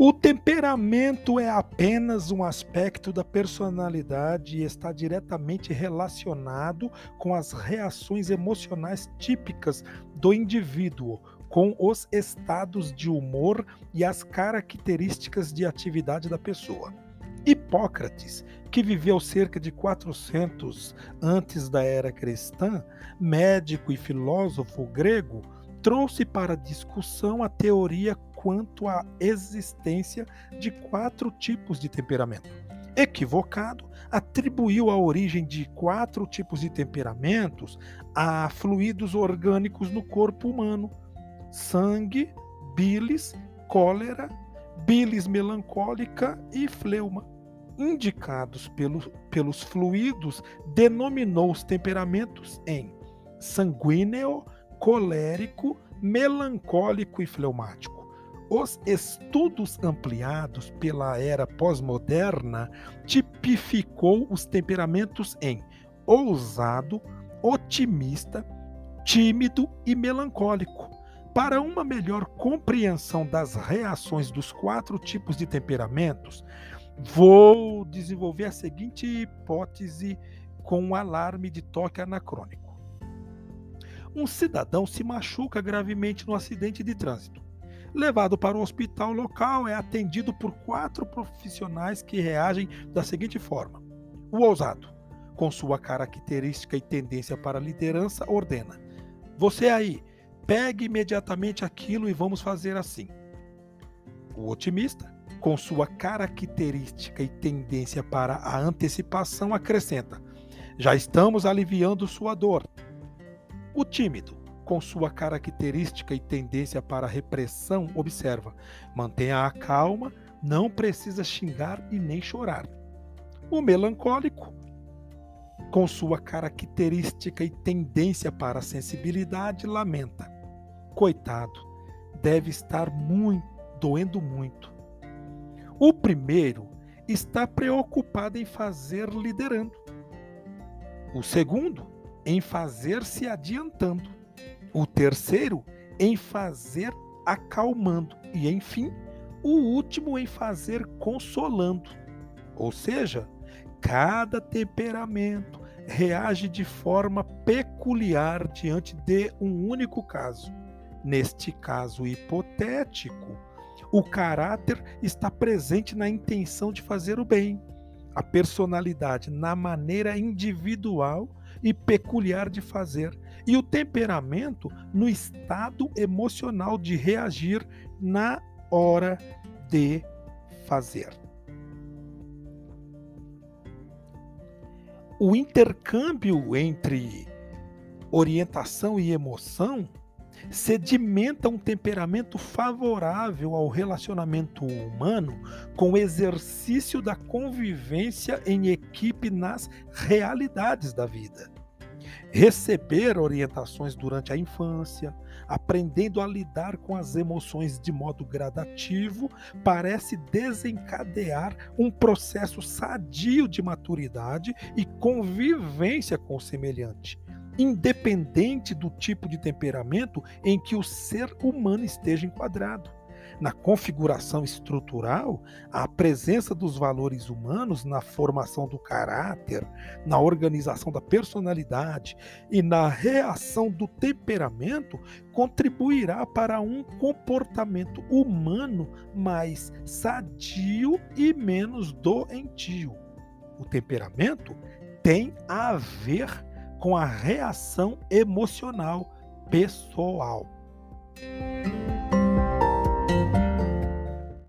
O temperamento é apenas um aspecto da personalidade e está diretamente relacionado com as reações emocionais típicas do indivíduo, com os estados de humor e as características de atividade da pessoa. Hipócrates, que viveu cerca de 400 antes da era cristã, médico e filósofo grego, trouxe para discussão a teoria quanto à existência de quatro tipos de temperamento. Equivocado, atribuiu a origem de quatro tipos de temperamentos a fluidos orgânicos no corpo humano: sangue, bilis, cólera, bilis melancólica e fleuma. Indicados pelos, pelos fluidos, denominou os temperamentos em sanguíneo, colérico, melancólico e fleumático. Os estudos ampliados pela era pós-moderna tipificou os temperamentos em ousado, otimista, tímido e melancólico. Para uma melhor compreensão das reações dos quatro tipos de temperamentos, vou desenvolver a seguinte hipótese com um alarme de toque anacrônico. Um cidadão se machuca gravemente no acidente de trânsito. Levado para o hospital local, é atendido por quatro profissionais que reagem da seguinte forma: o ousado, com sua característica e tendência para liderança, ordena: Você aí, pegue imediatamente aquilo e vamos fazer assim. O otimista, com sua característica e tendência para a antecipação, acrescenta: Já estamos aliviando sua dor. O tímido, com sua característica e tendência para a repressão, observa: mantenha a calma, não precisa xingar e nem chorar. O melancólico, com sua característica e tendência para a sensibilidade, lamenta: coitado, deve estar muito, doendo muito. O primeiro está preocupado em fazer liderando. O segundo, em fazer se adiantando o terceiro em fazer acalmando e, enfim, o último em fazer consolando. Ou seja, cada temperamento reage de forma peculiar diante de um único caso. Neste caso hipotético, o caráter está presente na intenção de fazer o bem, a personalidade na maneira individual e peculiar de fazer, e o temperamento no estado emocional de reagir na hora de fazer. O intercâmbio entre orientação e emoção sedimenta um temperamento favorável ao relacionamento humano com o exercício da convivência em equipe nas realidades da vida. Receber orientações durante a infância, aprendendo a lidar com as emoções de modo gradativo, parece desencadear um processo sadio de maturidade e convivência com o semelhante independente do tipo de temperamento em que o ser humano esteja enquadrado. Na configuração estrutural, a presença dos valores humanos na formação do caráter, na organização da personalidade e na reação do temperamento contribuirá para um comportamento humano mais sadio e menos doentio. O temperamento tem a ver com a reação emocional pessoal.